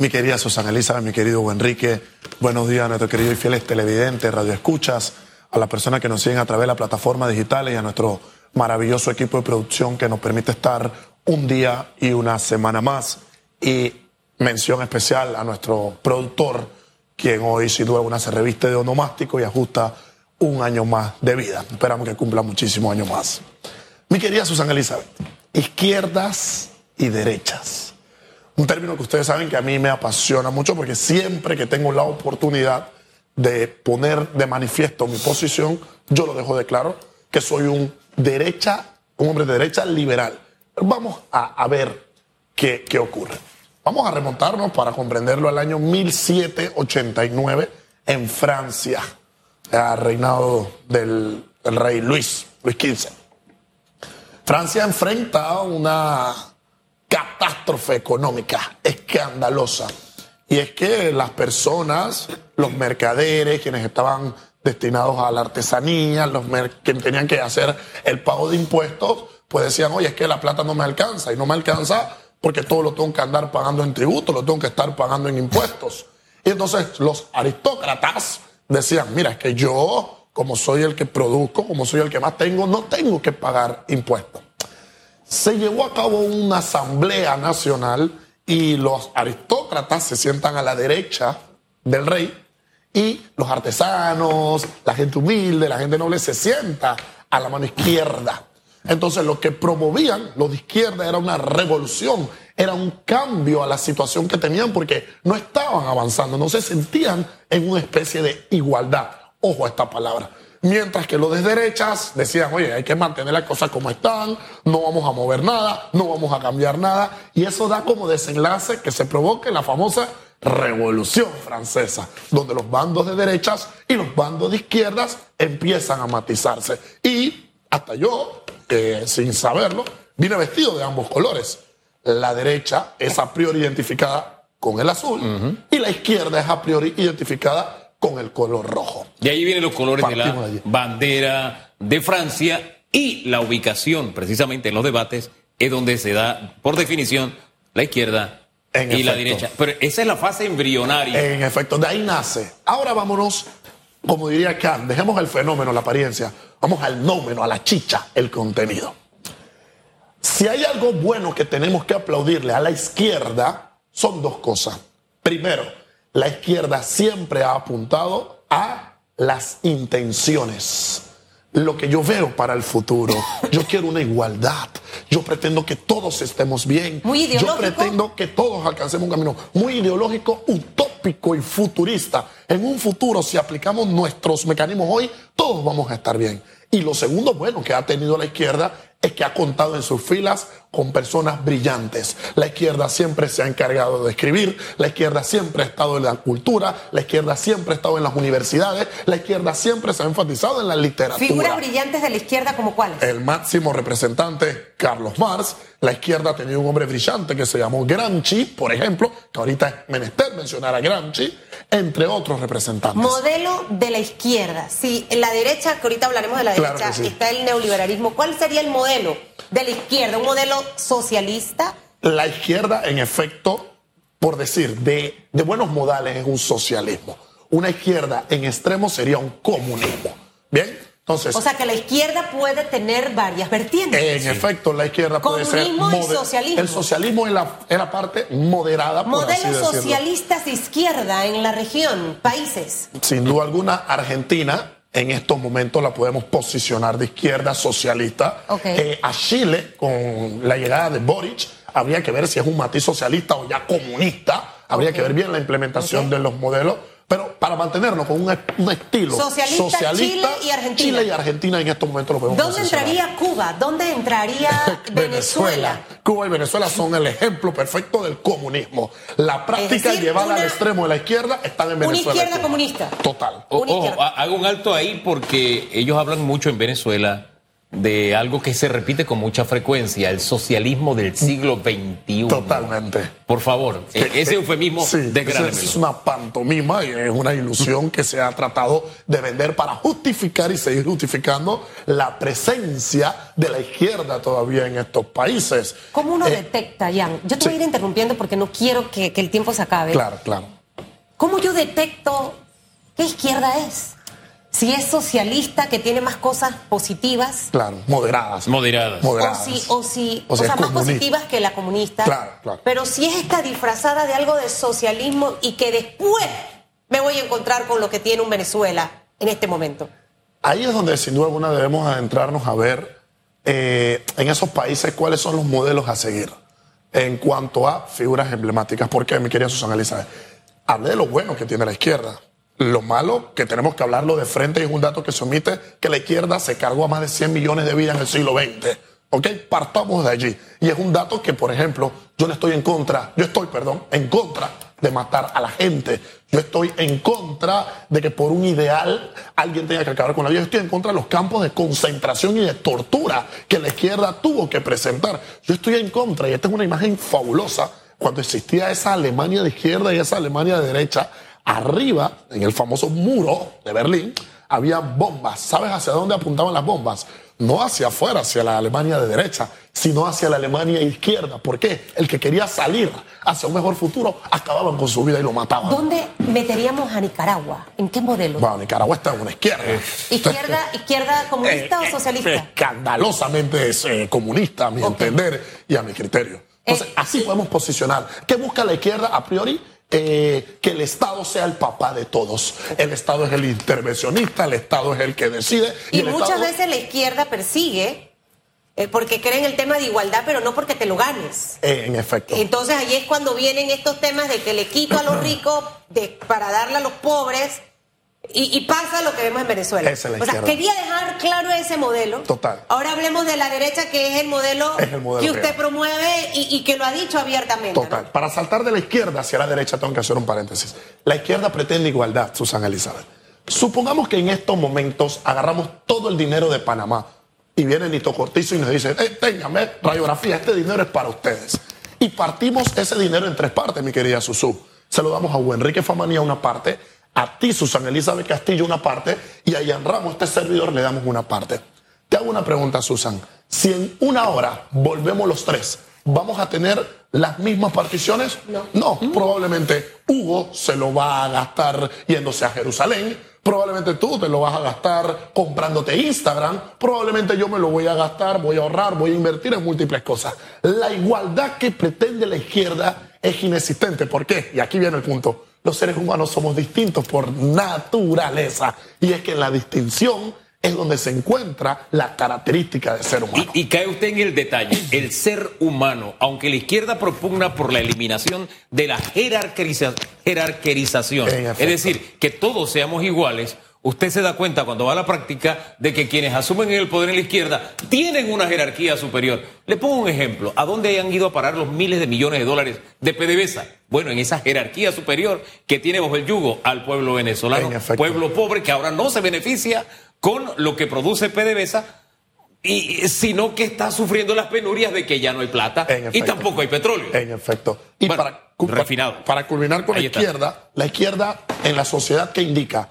mi querida Susana Elizabeth, mi querido Enrique. Buenos días a nuestros queridos y fieles televidentes, radioescuchas, a las personas que nos siguen a través de las plataformas digitales y a nuestro maravilloso equipo de producción que nos permite estar un día y una semana más. Y mención especial a nuestro productor, quien hoy sin duda alguna se reviste de onomástico y ajusta un año más de vida. Esperamos que cumpla muchísimos años más. Mi querida Susana Elizabeth, izquierdas y derechas. Un término que ustedes saben que a mí me apasiona mucho porque siempre que tengo la oportunidad de poner de manifiesto mi posición, yo lo dejo de claro que soy un derecha, un hombre de derecha liberal. vamos a, ver qué, qué ocurre. Vamos a remontarnos para comprenderlo al año 1789 en Francia, al reinado del, rey Luis, Luis XV. Francia enfrenta una catástrofe económica escandalosa. Y es que las personas, los mercaderes, quienes estaban destinados a la artesanía, los que tenían que hacer el pago de impuestos, pues decían, oye, es que la plata no me alcanza y no me alcanza porque todo lo tengo que andar pagando en tributo, lo tengo que estar pagando en impuestos. Y entonces los aristócratas decían, mira, es que yo, como soy el que produzco, como soy el que más tengo, no tengo que pagar impuestos. Se llevó a cabo una asamblea nacional y los aristócratas se sientan a la derecha del rey y los artesanos, la gente humilde, la gente noble se sienta a la mano izquierda. Entonces lo que promovían los de izquierda era una revolución, era un cambio a la situación que tenían porque no estaban avanzando, no se sentían en una especie de igualdad. Ojo a esta palabra. Mientras que los de derechas decían, oye, hay que mantener las cosas como están, no vamos a mover nada, no vamos a cambiar nada. Y eso da como desenlace que se provoque la famosa Revolución Francesa, donde los bandos de derechas y los bandos de izquierdas empiezan a matizarse. Y hasta yo sin saberlo, viene vestido de ambos colores. La derecha es a priori identificada con el azul y la izquierda es a priori identificada con el color rojo. Y ahí vienen los colores de la bandera de Francia y la ubicación, precisamente en los debates, es donde se da, por definición, la izquierda y la derecha. Pero esa es la fase embrionaria. En efecto, de ahí nace. Ahora vámonos, como diría Kant, dejemos el fenómeno, la apariencia, Vamos al nómeno, a la chicha, el contenido. Si hay algo bueno que tenemos que aplaudirle a la izquierda, son dos cosas. Primero, la izquierda siempre ha apuntado a las intenciones lo que yo veo para el futuro. Yo quiero una igualdad. Yo pretendo que todos estemos bien. Muy ideológico. Yo pretendo que todos alcancemos un camino muy ideológico, utópico y futurista. En un futuro, si aplicamos nuestros mecanismos hoy, todos vamos a estar bien. Y lo segundo bueno que ha tenido la izquierda es que ha contado en sus filas con personas brillantes. La izquierda siempre se ha encargado de escribir, la izquierda siempre ha estado en la cultura, la izquierda siempre ha estado en las universidades, la izquierda siempre se ha enfatizado en la literatura. ¿Figuras brillantes de la izquierda como cuáles? El máximo representante, Carlos Marx. La izquierda tenido un hombre brillante que se llamó Gramsci, por ejemplo, que ahorita es menester mencionar a Gramsci, entre otros representantes. Modelo de la izquierda. Si en la derecha, que ahorita hablaremos de la derecha, está el neoliberalismo, ¿cuál sería el modelo de la izquierda? ¿Un modelo socialista? La izquierda, en efecto, por decir, de, de buenos modales es un socialismo. Una izquierda en extremo sería un comunismo. ¿Bien? Entonces, o sea que la izquierda puede tener varias vertientes. En efecto, la izquierda puede ser. Comunismo y socialismo. El socialismo es la, la parte moderada. Por Modelos socialistas de izquierda en la región, países. Sin duda alguna, Argentina en estos momentos la podemos posicionar de izquierda socialista. Eh, a Chile, con la llegada de Boric, habría que ver si es un matiz socialista o ya comunista. Habría que ver bien la implementación de los modelos. Pero para mantenernos con un, estilo socialista, Chile y Argentina. Chile y Argentina en estos momentos lo podemos ¿Dónde entraría Cuba? ¿Dónde entraría Venezuela? Cuba y Venezuela son el ejemplo perfecto del comunismo. La práctica llevada al extremo de la izquierda están en Venezuela. Una izquierda comunista. Total. ojo, hago un alto ahí porque ellos hablan mucho en Venezuela de algo que se repite con mucha frecuencia, el socialismo del siglo XXI. Totalmente. Por favor, e-, ese eufemismo, sí, Es una pantomima y es una ilusión que se ha tratado de vender para justificar y seguir justificando la presencia de la izquierda todavía en estos países. ¿Cómo uno eh, detecta, Jan? Yo te voy a ir interrumpiendo porque no quiero que, que el tiempo se acabe. Claro, claro. ¿Cómo yo detecto qué izquierda es? Si es socialista, que tiene más cosas positivas. Claro, moderadas. Moderadas. moderadas. O si, o si, o, sea, más positivas que la comunista. Claro, claro. Pero si es esta disfrazada de algo de socialismo y que después me voy a encontrar con lo que tiene un Venezuela en este momento. Ahí es donde sin duda alguna debemos adentrarnos a ver eh, en esos países cuáles son los modelos a seguir en cuanto a figuras emblemáticas. ¿Por qué, mi querida Susana Elizabeth? Hablé de lo bueno que tiene la izquierda lo malo, que tenemos que hablarlo de frente, es un dato que se omite, que la izquierda se cargó a más de 100 millones de vidas en el siglo XX. ¿Ok? Partamos de allí. Y es un dato que, por ejemplo, yo no estoy en contra, yo estoy, perdón, en contra de matar a la gente. Yo estoy en contra de que por un ideal alguien tenga que acabar con la vida. Yo estoy en contra de los campos de concentración y de tortura que la izquierda tuvo que presentar. Yo estoy en contra, y esta es una imagen fabulosa, cuando existía esa Alemania de izquierda y esa Alemania de derecha, Arriba, en el famoso muro de Berlín, había bombas. ¿Sabes hacia dónde apuntaban las bombas? No hacia afuera, hacia la Alemania de derecha, sino hacia la Alemania izquierda. ¿Por qué? El que quería salir hacia un mejor futuro acababan con su vida y lo mataban. ¿Dónde meteríamos a Nicaragua? ¿En qué modelo? Bueno, Nicaragua está en una izquierda. ¿Izquierda, izquierda comunista o eh, socialista? Escandalosamente es, eh, comunista, a mi entender y a mi criterio. Entonces, eh, así podemos posicionar. ¿Qué busca la izquierda a priori? Eh, que el Estado sea el papá de todos. El Estado es el intervencionista, el Estado es el que decide. Y, muchas veces la izquierda persigue eh, porque cree en el tema de igualdad, pero no porque te lo ganes. Eh, en efecto. Entonces ahí es cuando vienen estos temas de que le quito a los ricos para darle a los pobres y, pasa lo que vemos en Venezuela. o sea, quería dejar claro ese modelo. Total. Ahora hablemos de la derecha, que es el modelo, que usted promueve y, que lo ha dicho abiertamente. Total. Para saltar de la izquierda hacia la derecha, tengo que hacer un paréntesis. La izquierda pretende igualdad, Susana Elizabeth. Supongamos que en estos momentos agarramos todo el dinero de Panamá y viene Nito Cortizo y nos dice: eh, téngame radiografía, este dinero es para ustedes. Y partimos ese dinero en tres partes, mi querida Susu. Se lo damos a Enrique Famanía una parte a ti, Susana Elizabeth Castillo, una parte, y a Ian Ramos, este servidor, le damos una parte. Te hago una pregunta, Susan. Si en una hora volvemos los tres, ¿vamos a tener las mismas particiones? No. No, probablemente Hugo se lo va a gastar yéndose a Jerusalén. Probablemente tú te lo vas a gastar comprándote Instagram. Probablemente yo me lo voy a gastar, voy a ahorrar, voy a invertir en múltiples cosas. La igualdad que pretende la izquierda es inexistente. ¿Por qué? Y aquí viene el punto los seres humanos somos distintos por naturaleza. Y es que en la distinción es donde se encuentra la característica de ser humano. Y, cae usted en el detalle, el ser humano, aunque la izquierda propugna por la eliminación de la jerarquización, es decir, que todos seamos iguales, usted se da cuenta cuando va a la práctica de que quienes asumen el poder en la izquierda tienen una jerarquía superior. Le pongo un ejemplo. ¿A dónde han ido a parar los miles de millones de dólares de PDVSA? Bueno, en esa jerarquía superior que tiene bajo el yugo al pueblo venezolano, pueblo pobre que ahora no se beneficia con lo que produce PDVSA, y, sino que está sufriendo las penurias de que ya no hay plata y tampoco hay petróleo. En efecto. Y para, refinado. para culminar con la izquierda, la izquierda en la sociedad que indica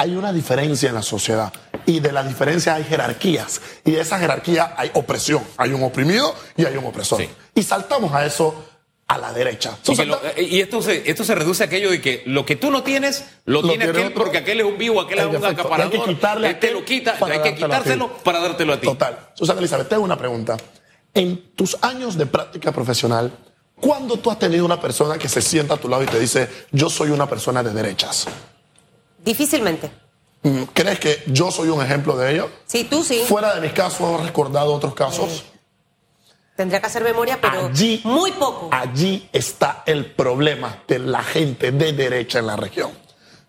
hay una diferencia en la sociedad y de la diferencia hay jerarquías y de esa jerarquía hay opresión, hay un oprimido y hay un opresor. Y saltamos a eso a la derecha. Eh, y, esto, se, esto se reduce a aquello de que lo que tú no tienes, lo, tiene aquel porque aquel es un vivo, aquel es un acaparador. Hay que quitarle este lo quita, hay que quitárselo para dártelo a ti. Total. Susana Elizabeth, tengo una pregunta. En tus años de práctica profesional, ¿cuándo tú has tenido una persona que se sienta a tu lado y te dice, yo soy una persona de derechas? Difícilmente. Mm, ¿Crees que yo soy un ejemplo de ello? Sí, tú sí. Fuera de mis casos, ¿has recordado otros casos? Tendría que hacer memoria, pero allí, muy poco. Allí está el problema de la gente de derecha en la región.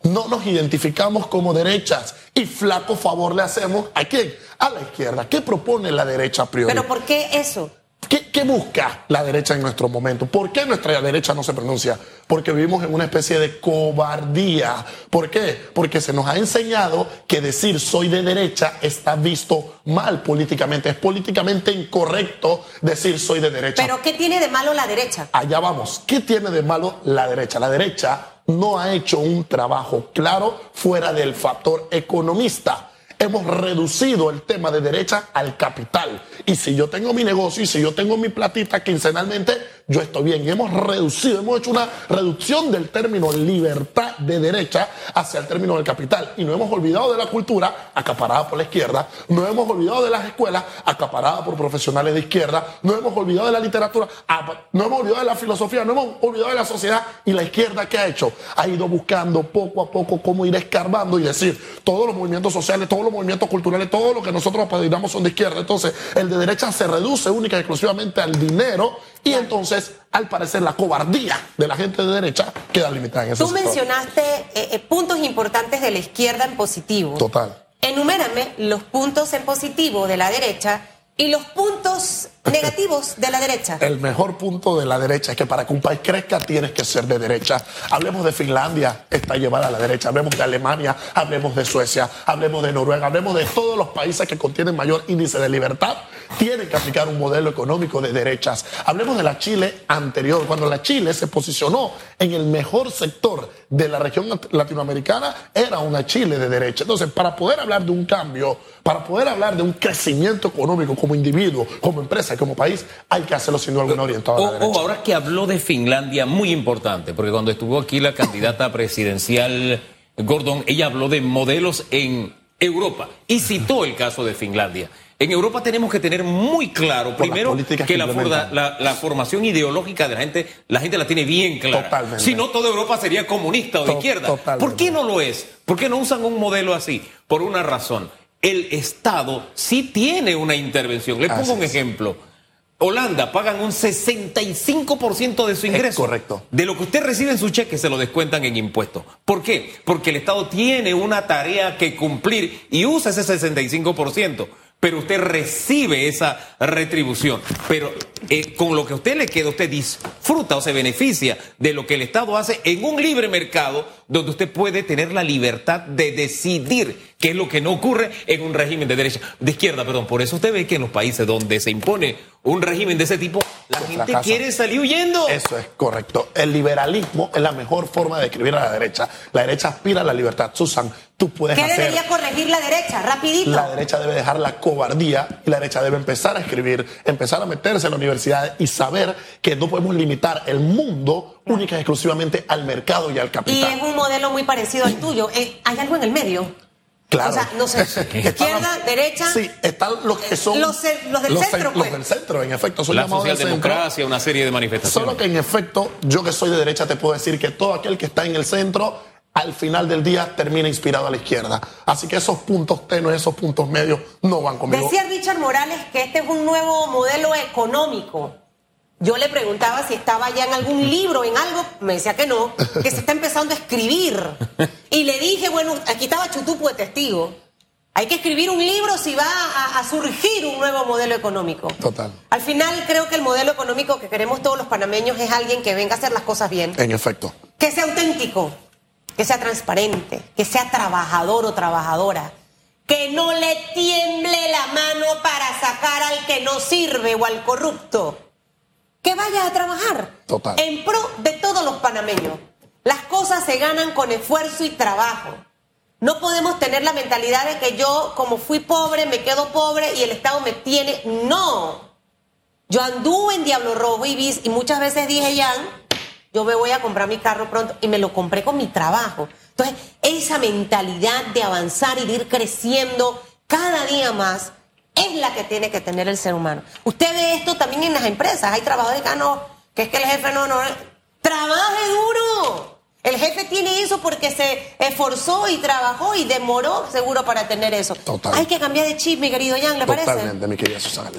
No nos identificamos como derechas y flaco favor le hacemos a quién? A la izquierda. ¿Qué propone la derecha a priori? ¿Pero por qué eso? ¿Qué, busca la derecha en nuestro momento? ¿Por qué nuestra derecha no se pronuncia? Porque vivimos en una especie de cobardía. ¿Por qué? Porque se nos ha enseñado que decir soy de derecha está visto mal políticamente. Es políticamente incorrecto decir soy de derecha. Pero ¿qué tiene de malo la derecha? Allá vamos. ¿Qué tiene de malo la derecha? La derecha no ha hecho un trabajo claro fuera del factor economista hemos reducido el tema de derecha al capital. Y si yo tengo mi negocio y si yo tengo mi platita quincenalmente, yo estoy bien. Y hemos reducido, hemos hecho una reducción del término libertad de derecha hacia el término del capital. Y no hemos olvidado de la cultura acaparada por la izquierda, no hemos olvidado de las escuelas acaparadas por profesionales de izquierda, no hemos olvidado de la literatura, no hemos olvidado de la filosofía, no hemos olvidado de la sociedad. Y la izquierda, ¿qué ha hecho? Ha ido buscando poco a poco cómo ir escarbando y decir, todos los movimientos sociales, todos los movimientos culturales, todo lo que nosotros apadrinamos son de izquierda. Entonces, el de derecha se reduce única y exclusivamente al dinero y entonces, al parecer, la cobardía de la gente de derecha queda limitada en eso. Tú mencionaste eh, eh, puntos importantes de la izquierda en positivo. Total. Enumérame los puntos en positivo de la derecha y los puntos negativos de la derecha. El mejor punto de la derecha es que para que un país crezca tienes que ser de derecha. Hablemos de Finlandia, está llevada a la derecha. Hablemos de Alemania, hablemos de Suecia, hablemos de Noruega, hablemos de todos los países que contienen mayor índice de libertad. Tienen que aplicar un modelo económico de derechas. Hablemos de la Chile anterior, cuando la Chile se posicionó en el mejor sector de la región latinoamericana, era una Chile de derecha. Entonces, para poder hablar de un cambio, para poder hablar de un crecimiento económico como individuo, como empresa, como país, hay que hacerlo sin duda alguna orientado a la derecha. ahora que habló de Finlandia, muy importante, porque cuando estuvo aquí la candidata presidencial Gordon, ella habló de modelos en Europa y citó el caso de Finlandia. En Europa tenemos que tener muy claro, primero, que, la, formación ideológica de la gente, la gente la tiene bien clara. Totalmente. Si no, toda Europa sería comunista o de izquierda. ¿Por qué no lo es? ¿Por qué no usan un modelo así? Por una razón el Estado sí tiene una intervención. Le pongo un ejemplo. Holanda pagan un 65% de su ingreso. correcto. De lo que usted recibe en su cheque se lo descuentan en impuestos. ¿Por qué? Porque el Estado tiene una tarea que cumplir y usa ese 65% pero usted recibe esa retribución. Pero eh, con lo que a usted le queda, usted disfruta o se beneficia de lo que el Estado hace en un libre mercado donde usted puede tener la libertad de decidir qué es lo que no ocurre en un régimen de derecha, de izquierda, perdón. Por eso usted ve que en los países donde se impone un régimen de ese tipo, la gente quiere salir huyendo. Eso es correcto. El liberalismo es la mejor forma de escribir a la derecha. La derecha aspira a la libertad. Susan, tú puedes ¿Qué debería corregir la derecha? Rapidito. La derecha debe dejar la cobardía y la derecha debe empezar a escribir, empezar a meterse en la universidad y saber que no podemos limitar el mundo única y exclusivamente al mercado y al capital. Y es un modelo muy parecido al tuyo. Eh, ¿Hay algo en el medio? Claro. O sea, no sé, izquierda, derecha. Sí, están los que son. Los, del centro. Pues. Los del centro, en efecto. Son la socialdemocracia, una serie de manifestaciones. Solo que en efecto, yo que soy de derecha te puedo decir que todo aquel que está en el centro al final del día termina inspirado a la izquierda. Así que esos puntos tenues, esos puntos medios no van conmigo. Decía Richard Morales que este es un nuevo modelo económico. Yo le preguntaba si estaba ya en algún libro, en algo, me decía que no, que se está empezando a escribir. Y le dije, bueno, aquí estaba Chutupu de testigo. Hay que escribir un libro si va a, a, surgir un nuevo modelo económico. Total. Al final creo que el modelo económico que queremos todos los panameños es alguien que venga a hacer las cosas bien. En efecto. Que sea auténtico que sea transparente, que sea trabajador o trabajadora, que no le tiemble la mano para sacar al que no sirve o al corrupto, que vaya a trabajar Total. en pro de todos los panameños. Las cosas se ganan con esfuerzo y trabajo. No podemos tener la mentalidad de que yo, como fui pobre, me quedo pobre y el Estado me tiene. No. Yo anduve en Diablo Rojo y, y muchas veces dije, Jan, yo me voy a comprar mi carro pronto y me lo compré con mi trabajo. Entonces, esa mentalidad de avanzar y de ir creciendo cada día más es la que tiene que tener el ser humano. Usted ve esto también en las empresas. Hay trabajadores que ah, no, que es que el jefe no, no. Trabaje duro. El jefe tiene eso porque se esforzó y trabajó y demoró seguro para tener eso. Hay que cambiar de chip, mi querido Jan, ¿le parece? Totalmente, mi querida Susana